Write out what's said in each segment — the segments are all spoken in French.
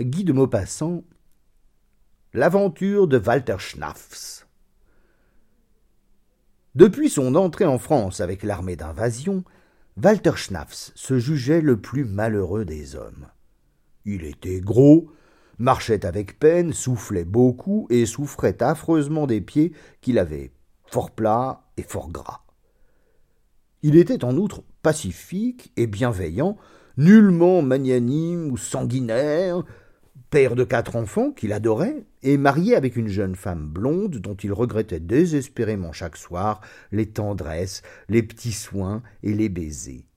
Guy de Maupassant L'aventure de Walter Schnaffs Depuis son entrée en France avec l'armée d'invasion, Walter Schnaffs se jugeait le plus malheureux des hommes. Il était gros, marchait avec peine, soufflait beaucoup et souffrait affreusement des pieds qu'il avait fort plats et fort gras. Il était en outre pacifique et bienveillant, nullement magnanime ou sanguinaire, père de quatre enfants qu'il adorait, et marié avec une jeune femme blonde dont il regrettait désespérément chaque soir les tendresses, les petits soins et les baisers.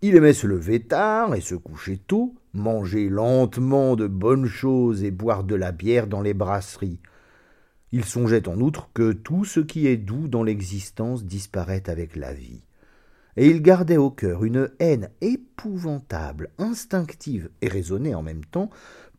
Il aimait se lever tard et se coucher tôt, manger lentement de bonnes choses et boire de la bière dans les brasseries. Il songeait en outre que tout ce qui est doux dans l'existence disparaît avec la vie et il gardait au cœur une haine épouvantable, instinctive et raisonnée en même temps,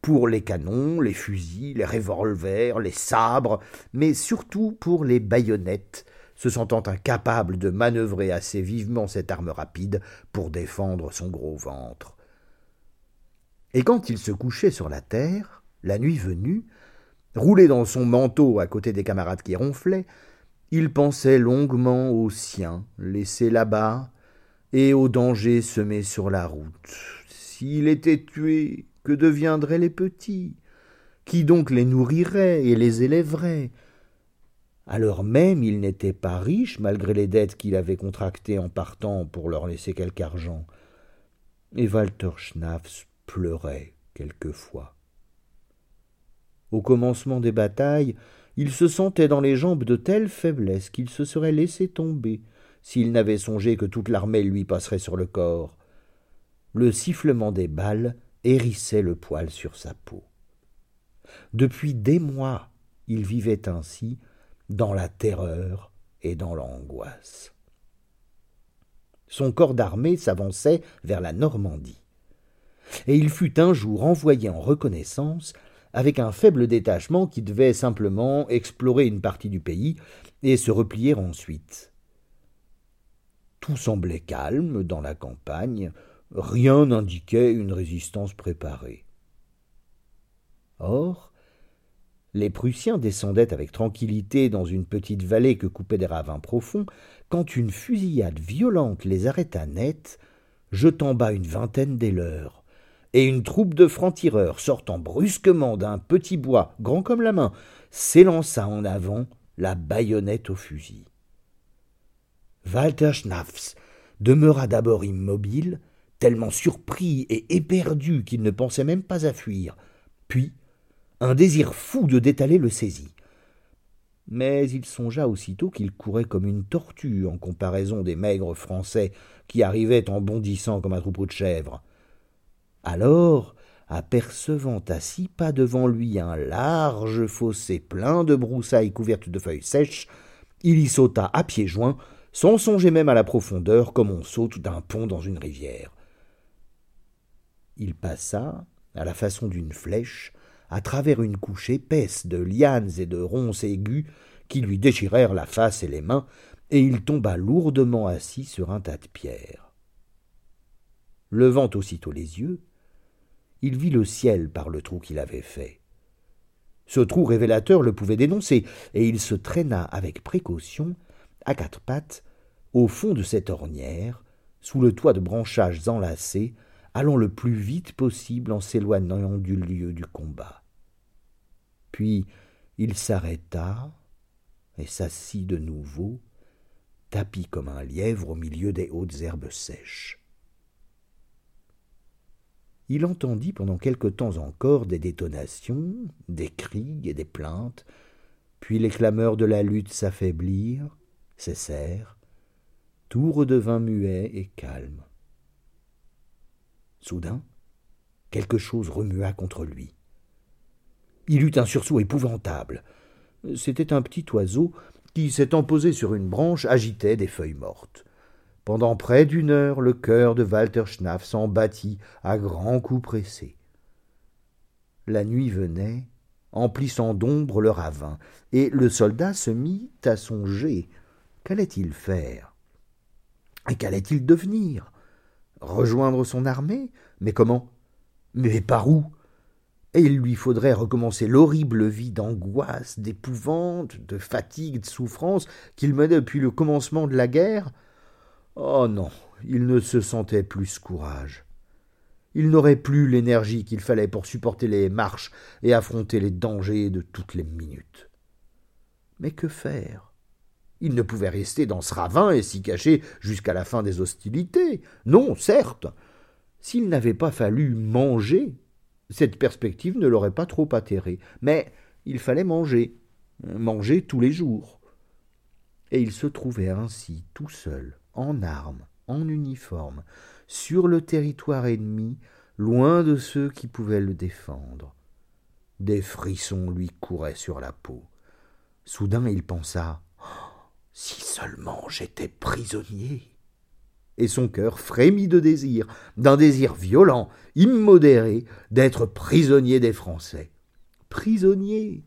pour les canons, les fusils, les revolvers, les sabres, mais surtout pour les baïonnettes, se sentant incapable de manœuvrer assez vivement cette arme rapide pour défendre son gros ventre. Et quand il se couchait sur la terre, la nuit venue, roulé dans son manteau à côté des camarades qui ronflaient, il pensait longuement aux siens, laissés là-bas, et aux dangers semés sur la route. S'il était tué, que deviendraient les petits? Qui donc les nourrirait et les élèverait? Alors même il n'était pas riche, malgré les dettes qu'il avait contractées en partant pour leur laisser quelque argent. Et Walter Schnaffs pleurait quelquefois. Au commencement des batailles, il se sentait dans les jambes de telle faiblesse qu'il se serait laissé tomber s'il n'avait songé que toute l'armée lui passerait sur le corps. Le sifflement des balles hérissait le poil sur sa peau. Depuis des mois, il vivait ainsi, dans la terreur et dans l'angoisse. Son corps d'armée s'avançait vers la Normandie. Et il fut un jour envoyé en reconnaissance avec un faible détachement qui devait simplement explorer une partie du pays et se replier ensuite. Tout semblait calme dans la campagne, rien n'indiquait une résistance préparée. Or, les Prussiens descendaient avec tranquillité dans une petite vallée que coupaient des ravins profonds, quand une fusillade violente les arrêta net, jetant bas une vingtaine des leurs et une troupe de francs-tireurs sortant brusquement d'un petit bois grand comme la main s'élança en avant, la baïonnette au fusil. Walter Schnaffs demeura d'abord immobile, tellement surpris et éperdu qu'il ne pensait même pas à fuir. Puis, un désir fou de d'étaler le saisit. Mais il songea aussitôt qu'il courait comme une tortue en comparaison des maigres Français qui arrivaient en bondissant comme un troupeau de chèvres. Alors, apercevant à six pas devant lui un large fossé plein de broussailles couvertes de feuilles sèches, il y sauta à pieds joints, sans songer même à la profondeur comme on saute d'un pont dans une rivière. Il passa, à la façon d'une flèche, à travers une couche épaisse de lianes et de ronces aigus qui lui déchirèrent la face et les mains, et il tomba lourdement assis sur un tas de pierres. Levant aussitôt les yeux, il vit le ciel par le trou qu'il avait fait. Ce trou révélateur le pouvait dénoncer, et il se traîna avec précaution, à quatre pattes, au fond de cette ornière, sous le toit de branchages enlacés, allant le plus vite possible en s'éloignant du lieu du combat. Puis il s'arrêta et s'assit de nouveau, tapi comme un lièvre au milieu des hautes herbes sèches il entendit pendant quelque temps encore des détonations, des cris et des plaintes, puis les clameurs de la lutte s'affaiblirent, cessèrent, tout redevint muet et calme. Soudain, quelque chose remua contre lui. Il eut un sursaut épouvantable. C'était un petit oiseau qui, s'étant posé sur une branche, agitait des feuilles mortes. Pendant près d'une heure, le cœur de Walter Schnaff s'en battit à grands coups pressés. La nuit venait, emplissant d'ombre le ravin, et le soldat se mit à songer. Qu'allait-il faire? Et qu'allait-il devenir? Rejoindre son armée? Mais comment? Mais par où? Et il lui faudrait recommencer l'horrible vie d'angoisse, d'épouvante, de fatigue, de souffrance qu'il menait depuis le commencement de la guerre. Oh non, il ne se sentait plus courage. Il n'aurait plus l'énergie qu'il fallait pour supporter les marches et affronter les dangers de toutes les minutes. Mais que faire? Il ne pouvait rester dans ce ravin et s'y cacher jusqu'à la fin des hostilités. Non, certes. S'il n'avait pas fallu manger, cette perspective ne l'aurait pas trop atterré. Mais il fallait manger, manger tous les jours. Et il se trouvait ainsi tout seul, en armes, en uniforme, sur le territoire ennemi, loin de ceux qui pouvaient le défendre. Des frissons lui couraient sur la peau. Soudain il pensa Si seulement j'étais prisonnier et son cœur frémit de désir, d'un désir violent, immodéré, d'être prisonnier des Français. Prisonnier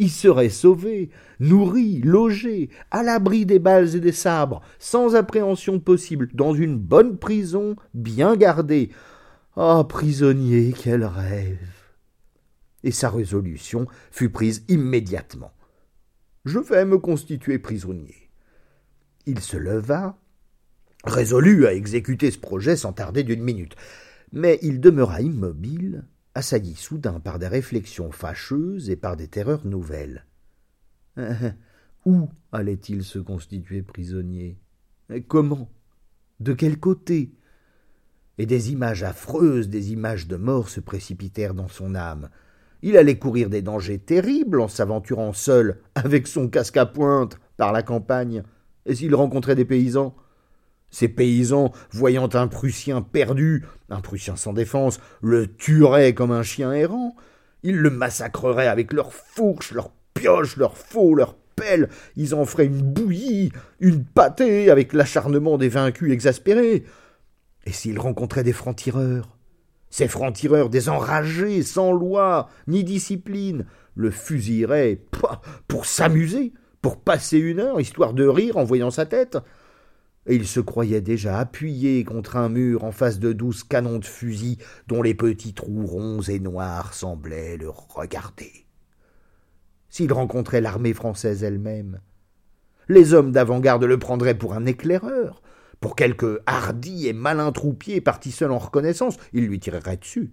il serait sauvé, nourri, logé, à l'abri des balles et des sabres, sans appréhension possible, dans une bonne prison, bien gardée. Ah, prisonnier, quel rêve. Et sa résolution fut prise immédiatement. Je vais me constituer prisonnier. Il se leva, résolu à exécuter ce projet sans tarder d'une minute. Mais il demeura immobile, assailli soudain par des réflexions fâcheuses et par des terreurs nouvelles. Où allait-il se constituer prisonnier? Comment? De quel côté? Et des images affreuses, des images de mort se précipitèrent dans son âme. Il allait courir des dangers terribles en s'aventurant seul, avec son casque à pointe, par la campagne. Et s'il rencontrait des paysans? Ces paysans, voyant un Prussien perdu, un Prussien sans défense, le tueraient comme un chien errant. Ils le massacreraient avec leurs fourches, leurs pioches, leurs faux, leurs pelles. Ils en feraient une bouillie, une pâtée avec l'acharnement des vaincus exaspérés. Et s'ils rencontraient des francs-tireurs? Ces francs-tireurs, des enragés, sans loi, ni discipline, le fusilleraient pour s'amuser, pour passer une heure, histoire de rire en voyant sa tête et il se croyait déjà appuyé contre un mur en face de douze canons de fusil dont les petits trous ronds et noirs semblaient le regarder. S'il rencontrait l'armée française elle-même, les hommes d'avant-garde le prendraient pour un éclaireur, pour quelque hardi et malin troupier parti seul en reconnaissance, il lui tirerait dessus.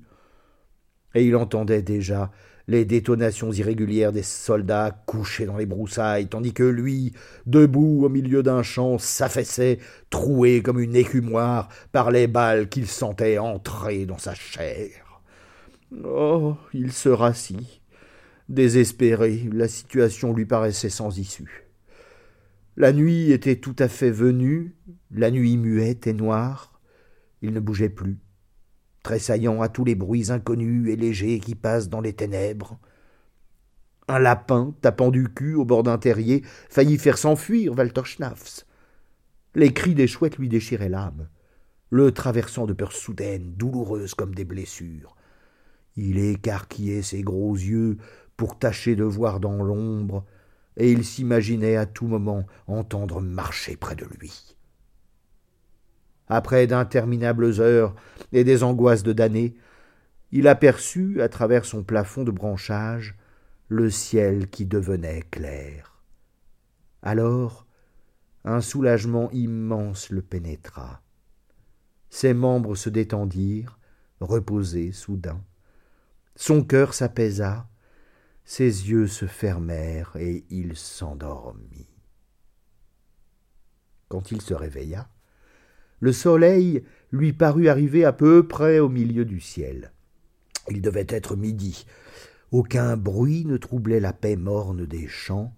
Et il entendait déjà les détonations irrégulières des soldats couchés dans les broussailles, tandis que lui, debout au milieu d'un champ, s'affaissait, troué comme une écumoire par les balles qu'il sentait entrer dans sa chair. Oh. Il se rassit. Désespéré, la situation lui paraissait sans issue. La nuit était tout à fait venue, la nuit muette et noire. Il ne bougeait plus tressaillant à tous les bruits inconnus et légers qui passent dans les ténèbres. Un lapin, tapant du cul au bord d'un terrier, faillit faire s'enfuir Walter Schnafs. Les cris des chouettes lui déchiraient l'âme, le traversant de peurs soudaines, douloureuses comme des blessures. Il écarquillait ses gros yeux pour tâcher de voir dans l'ombre, et il s'imaginait à tout moment entendre marcher près de lui après d'interminables heures et des angoisses de damné, il aperçut, à travers son plafond de branchages, le ciel qui devenait clair. Alors, un soulagement immense le pénétra. Ses membres se détendirent, reposés soudain. Son cœur s'apaisa, ses yeux se fermèrent et il s'endormit. Quand il se réveilla, le soleil lui parut arriver à peu près au milieu du ciel. Il devait être midi. Aucun bruit ne troublait la paix morne des champs,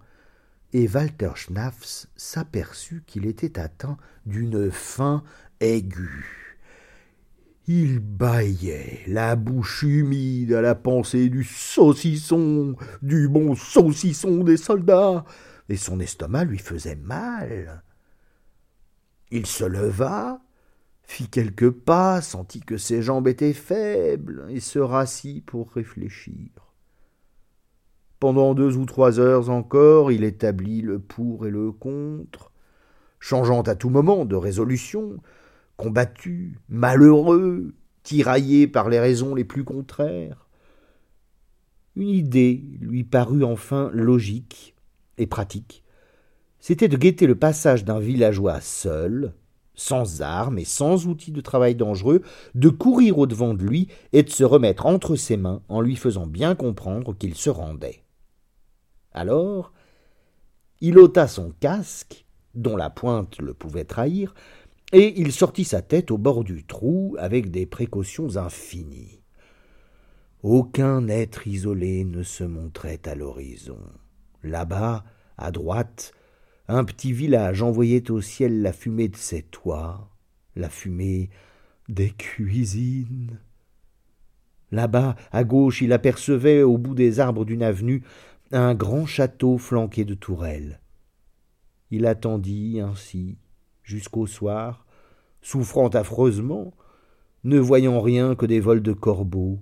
et Walter Schnafs s'aperçut qu'il était atteint d'une faim aiguë. Il bâillait, la bouche humide à la pensée du saucisson, du bon saucisson des soldats, et son estomac lui faisait mal. Il se leva, fit quelques pas, sentit que ses jambes étaient faibles, et se rassit pour réfléchir. Pendant deux ou trois heures encore, il établit le pour et le contre, changeant à tout moment de résolution, combattu, malheureux, tiraillé par les raisons les plus contraires. Une idée lui parut enfin logique et pratique. C'était de guetter le passage d'un villageois seul, sans armes et sans outils de travail dangereux, de courir au-devant de lui et de se remettre entre ses mains en lui faisant bien comprendre qu'il se rendait. Alors, il ôta son casque, dont la pointe le pouvait trahir, et il sortit sa tête au bord du trou avec des précautions infinies. Aucun être isolé ne se montrait à l'horizon. Là-bas, à droite, un petit village envoyait au ciel la fumée de ses toits, la fumée des cuisines. Là-bas, à gauche, il apercevait, au bout des arbres d'une avenue, un grand château flanqué de tourelles. Il attendit ainsi jusqu'au soir, souffrant affreusement, ne voyant rien que des vols de corbeaux,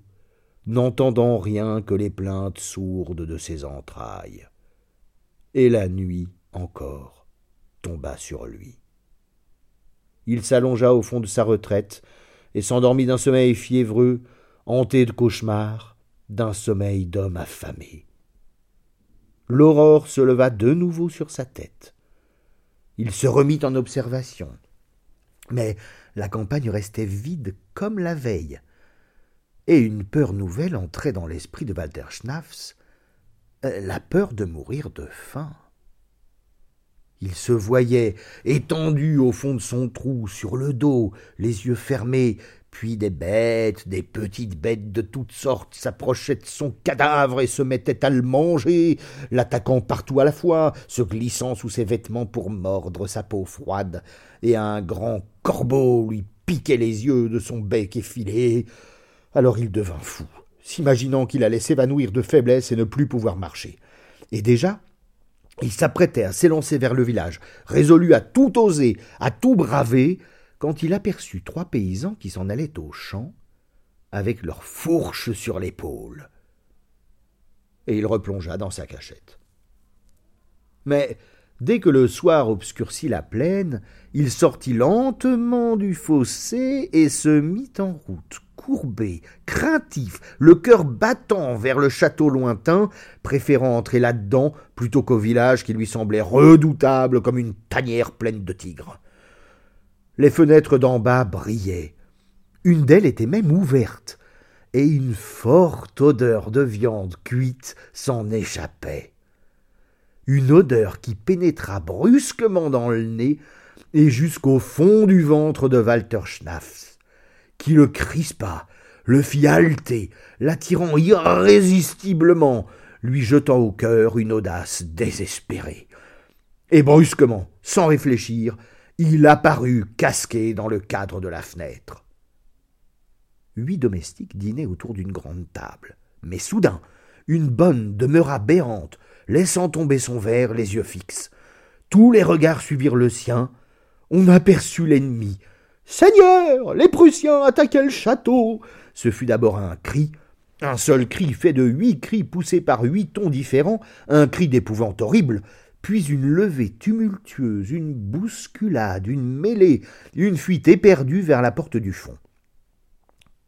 n'entendant rien que les plaintes sourdes de ses entrailles. Et la nuit encore tomba sur lui. Il s'allongea au fond de sa retraite et s'endormit d'un sommeil fiévreux, hanté de cauchemars, d'un sommeil d'homme affamé. L'aurore se leva de nouveau sur sa tête. Il se remit en observation. Mais la campagne restait vide comme la veille, et une peur nouvelle entrait dans l'esprit de Walter Schnafs, euh, la peur de mourir de faim. Il se voyait étendu au fond de son trou, sur le dos, les yeux fermés, puis des bêtes, des petites bêtes de toutes sortes s'approchaient de son cadavre et se mettaient à le manger, l'attaquant partout à la fois, se glissant sous ses vêtements pour mordre sa peau froide, et un grand corbeau lui piquait les yeux de son bec effilé. Alors il devint fou, s'imaginant qu'il allait s'évanouir de faiblesse et ne plus pouvoir marcher. Et déjà, il s'apprêtait à s'élancer vers le village, résolu à tout oser, à tout braver, quand il aperçut trois paysans qui s'en allaient au champ, avec leurs fourches sur l'épaule. Et il replongea dans sa cachette. Mais dès que le soir obscurcit la plaine, il sortit lentement du fossé et se mit en route, courbé, craintif, le cœur battant vers le château lointain, préférant entrer là-dedans plutôt qu'au village qui lui semblait redoutable comme une tanière pleine de tigres. Les fenêtres d'en bas brillaient. Une d'elles était même ouverte, et une forte odeur de viande cuite s'en échappait. Une odeur qui pénétra brusquement dans le nez et jusqu'au fond du ventre de Walter Schnafs qui le crispa, le fit halter, l'attirant irrésistiblement, lui jetant au cœur une audace désespérée. Et brusquement, sans réfléchir, il apparut casqué dans le cadre de la fenêtre. Huit domestiques dînaient autour d'une grande table. Mais soudain, une bonne demeura béante, laissant tomber son verre, les yeux fixes. Tous les regards suivirent le sien. On aperçut l'ennemi, Seigneur, les Prussiens attaquaient le château. Ce fut d'abord un cri, un seul cri fait de huit cris poussés par huit tons différents, un cri d'épouvante horrible, puis une levée tumultueuse, une bousculade, une mêlée, une fuite éperdue vers la porte du fond.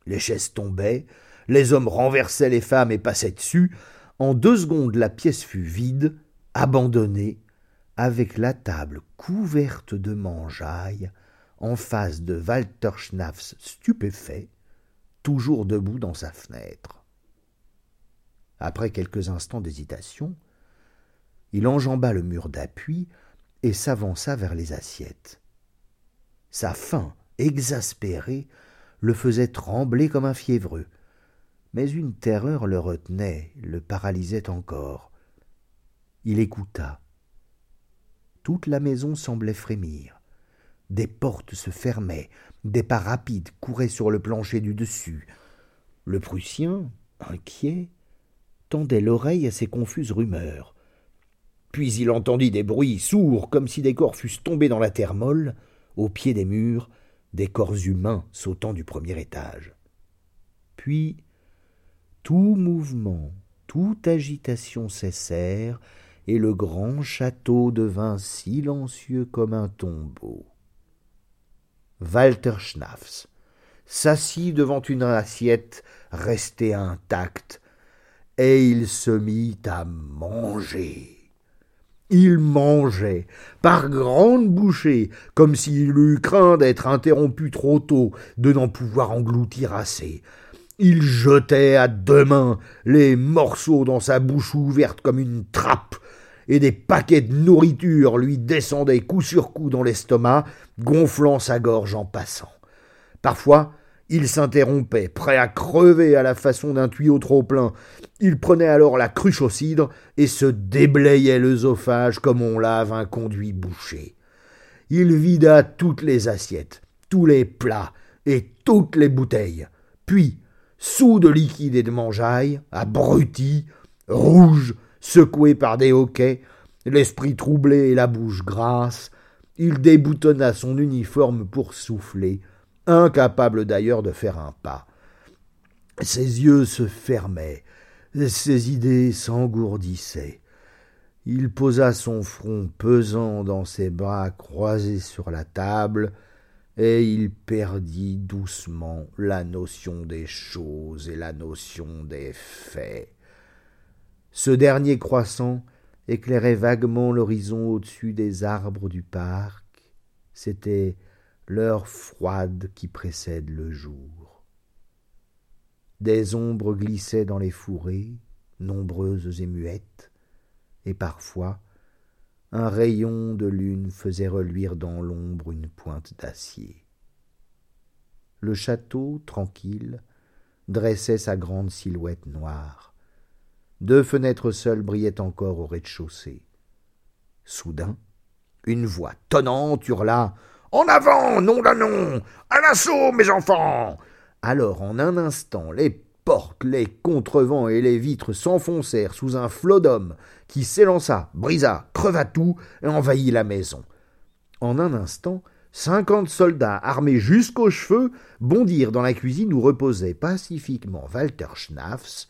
Les chaises tombaient, les hommes renversaient les femmes et passaient dessus. En deux secondes, la pièce fut vide, abandonnée, avec la table couverte de mangeailles, en face de Walter Schnafs stupéfait, toujours debout dans sa fenêtre. Après quelques instants d'hésitation, il enjamba le mur d'appui et s'avança vers les assiettes. Sa faim, exaspérée, le faisait trembler comme un fiévreux, mais une terreur le retenait, le paralysait encore. Il écouta. Toute la maison semblait frémir. Des portes se fermaient, des pas rapides couraient sur le plancher du dessus. Le Prussien, inquiet, tendait l'oreille à ces confuses rumeurs. Puis il entendit des bruits sourds, comme si des corps fussent tombés dans la terre molle, au pied des murs, des corps humains sautant du premier étage. Puis tout mouvement, toute agitation cessèrent, et le grand château devint silencieux comme un tombeau. Walter Schnafs s'assit devant une assiette restée intacte, et il se mit à manger. Il mangeait, par grandes bouchées, comme s'il eût craint d'être interrompu trop tôt, de n'en pouvoir engloutir assez. Il jetait à deux mains les morceaux dans sa bouche ouverte comme une trappe, et des paquets de nourriture lui descendaient coup sur coup dans l'estomac, gonflant sa gorge en passant. Parfois, il s'interrompait, prêt à crever à la façon d'un tuyau trop plein. Il prenait alors la cruche au cidre et se déblayait l'œsophage comme on lave un conduit bouché. Il vida toutes les assiettes, tous les plats et toutes les bouteilles. Puis, sous de liquide et de mangeaille, abruti, rouge, secoué par des hoquets, l'esprit troublé et la bouche grasse, il déboutonna son uniforme pour souffler, incapable d'ailleurs de faire un pas. Ses yeux se fermaient, ses idées s'engourdissaient. Il posa son front pesant dans ses bras croisés sur la table, et il perdit doucement la notion des choses et la notion des faits. Ce dernier croissant éclairait vaguement l'horizon au-dessus des arbres du parc. C'était l'heure froide qui précède le jour. Des ombres glissaient dans les fourrés, nombreuses et muettes, et parfois un rayon de lune faisait reluire dans l'ombre une pointe d'acier. Le château, tranquille, dressait sa grande silhouette noire. Deux fenêtres seules brillaient encore au rez-de-chaussée. Soudain, une voix tonnante hurla en avant, nom d'un nom À l'assaut, mes enfants Alors, en un instant, les portes, les contrevents et les vitres s'enfoncèrent sous un flot d'hommes qui s'élança, brisa, creva tout et envahit la maison. En un instant, cinquante soldats armés jusqu'aux cheveux bondirent dans la cuisine où reposait pacifiquement Walter Schnaffs,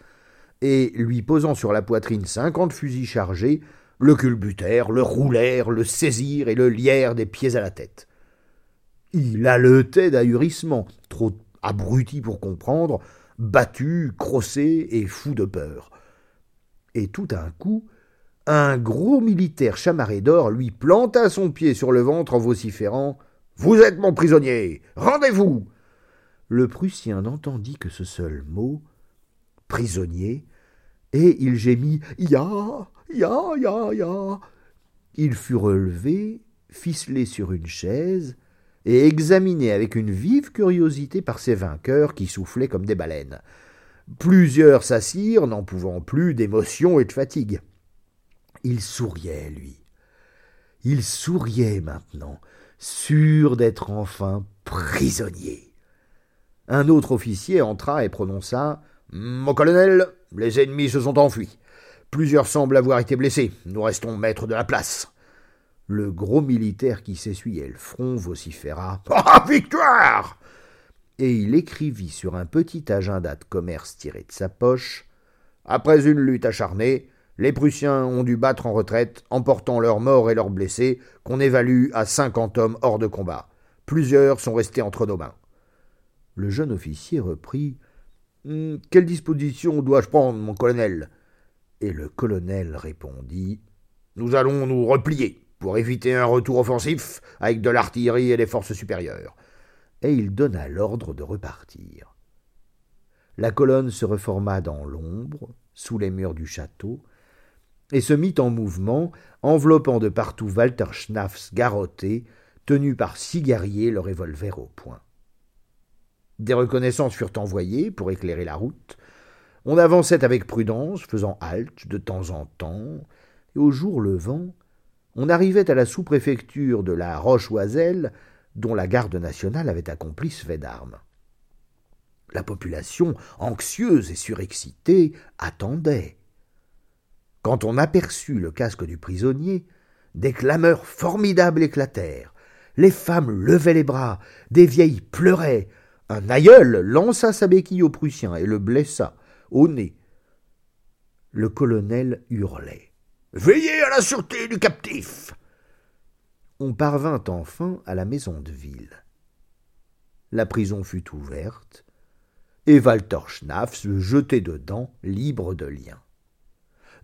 et, lui posant sur la poitrine cinquante fusils chargés, le culbutèrent, le roulèrent, le saisirent et le lièrent des pieds à la tête. Il haletait d'ahurissement, trop abruti pour comprendre, battu, crossé et fou de peur. Et tout d'un coup, un gros militaire chamarré d'or lui planta son pied sur le ventre en vociférant Vous êtes mon prisonnier Rendez-vous Le Prussien n'entendit que ce seul mot prisonnier, et il gémit Ya Ya Ya Ya Il fut relevé, ficelé sur une chaise, et examiné avec une vive curiosité par ses vainqueurs qui soufflaient comme des baleines. Plusieurs s'assirent, n'en pouvant plus d'émotion et de fatigue. Il souriait, lui. Il souriait maintenant, sûr d'être enfin prisonnier. Un autre officier entra et prononça Mon colonel, les ennemis se sont enfuis. Plusieurs semblent avoir été blessés. Nous restons maîtres de la place. Le gros militaire qui s'essuyait le front vociféra Ah, victoire Et il écrivit sur un petit agenda de commerce tiré de sa poche Après une lutte acharnée, les Prussiens ont dû battre en retraite, emportant leurs morts et leurs blessés, qu'on évalue à cinquante hommes hors de combat. Plusieurs sont restés entre nos mains. Le jeune officier reprit Quelle disposition dois-je prendre, mon colonel? Et le colonel répondit Nous allons nous replier pour éviter un retour offensif avec de l'artillerie et des forces supérieures. Et il donna l'ordre de repartir. La colonne se reforma dans l'ombre, sous les murs du château, et se mit en mouvement, enveloppant de partout Walter Schnaffs garrotté, tenu par six guerriers, le revolver au poing. Des reconnaissances furent envoyées pour éclairer la route. On avançait avec prudence, faisant halte de temps en temps, et au jour levant, on arrivait à la sous-préfecture de la Roche-Oiselle, dont la garde nationale avait accompli ce fait d'armes. La population, anxieuse et surexcitée, attendait. Quand on aperçut le casque du prisonnier, des clameurs formidables éclatèrent. Les femmes levaient les bras, des vieilles pleuraient. Un aïeul lança sa béquille au Prussien et le blessa, au nez. Le colonel hurlait. Veillez à la sûreté du captif. On parvint enfin à la maison de ville. La prison fut ouverte, et Walter Schnaff se jetait dedans, libre de lien.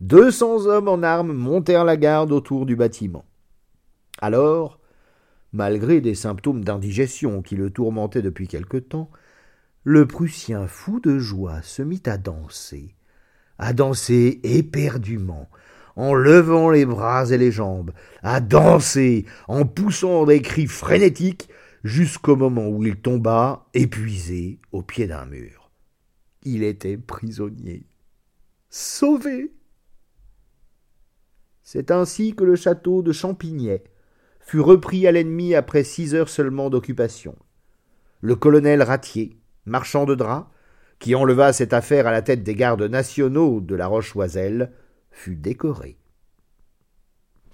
deux cents hommes en armes montèrent la garde autour du bâtiment. Alors, malgré des symptômes d'indigestion qui le tourmentaient depuis quelque temps, le Prussien fou de joie se mit à danser, à danser éperdument, en levant les bras et les jambes, à danser, en poussant des cris frénétiques, jusqu'au moment où il tomba, épuisé, au pied d'un mur. Il était prisonnier. Sauvé. C'est ainsi que le château de Champignet fut repris à l'ennemi après six heures seulement d'occupation. Le colonel Ratier, marchand de draps, qui enleva cette affaire à la tête des gardes nationaux de la Roche-Oiselle, fut décoré.